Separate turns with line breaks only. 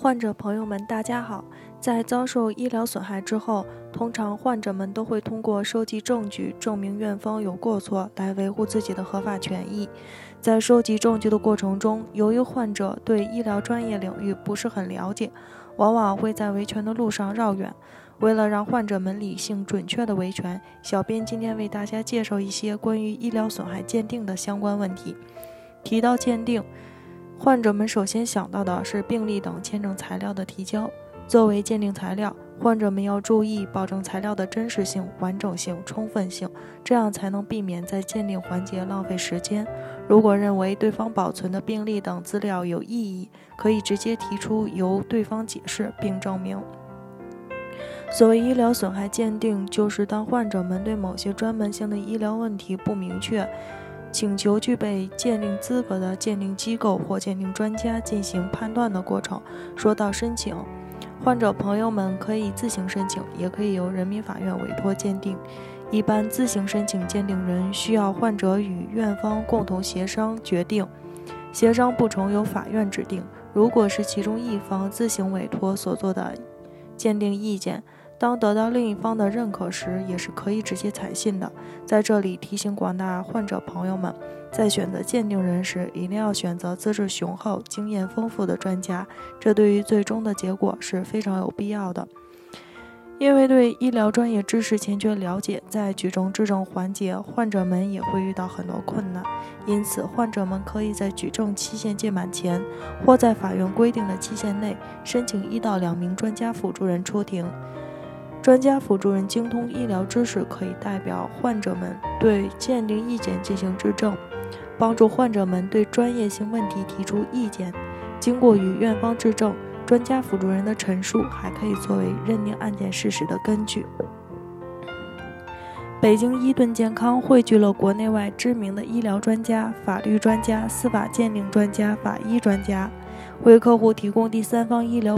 患者朋友们，大家好。在遭受医疗损害之后，通常患者们都会通过收集证据，证明院方有过错，来维护自己的合法权益。在收集证据的过程中，由于患者对医疗专业领域不是很了解，往往会在维权的路上绕远。为了让患者们理性准确的维权，小编今天为大家介绍一些关于医疗损害鉴定的相关问题。提到鉴定。患者们首先想到的是病历等签证材料的提交。作为鉴定材料，患者们要注意保证材料的真实性、完整性、充分性，这样才能避免在鉴定环节浪费时间。如果认为对方保存的病历等资料有异议，可以直接提出由对方解释并证明。所谓医疗损害鉴定，就是当患者们对某些专门性的医疗问题不明确。请求具备鉴定资格的鉴定机构或鉴定专家进行判断的过程。说到申请，患者朋友们可以自行申请，也可以由人民法院委托鉴定。一般自行申请鉴定人需要患者与院方共同协商决定，协商不成由法院指定。如果是其中一方自行委托所做的鉴定意见。当得到另一方的认可时，也是可以直接采信的。在这里提醒广大患者朋友们，在选择鉴定人时，一定要选择资质雄厚、经验丰富的专家，这对于最终的结果是非常有必要的。因为对医疗专业知识欠缺了解，在举证质证环节，患者们也会遇到很多困难。因此，患者们可以在举证期限届满前，或在法院规定的期限内，申请一到两名专家辅助人出庭。专家辅助人精通医疗知识，可以代表患者们对鉴定意见进行质证，帮助患者们对专业性问题提出意见。经过与院方质证，专家辅助人的陈述还可以作为认定案件事实的根据。北京伊顿健康汇聚了国内外知名的医疗专家、法律专家、司法鉴定专家、法医专家。为客户提供第三方医疗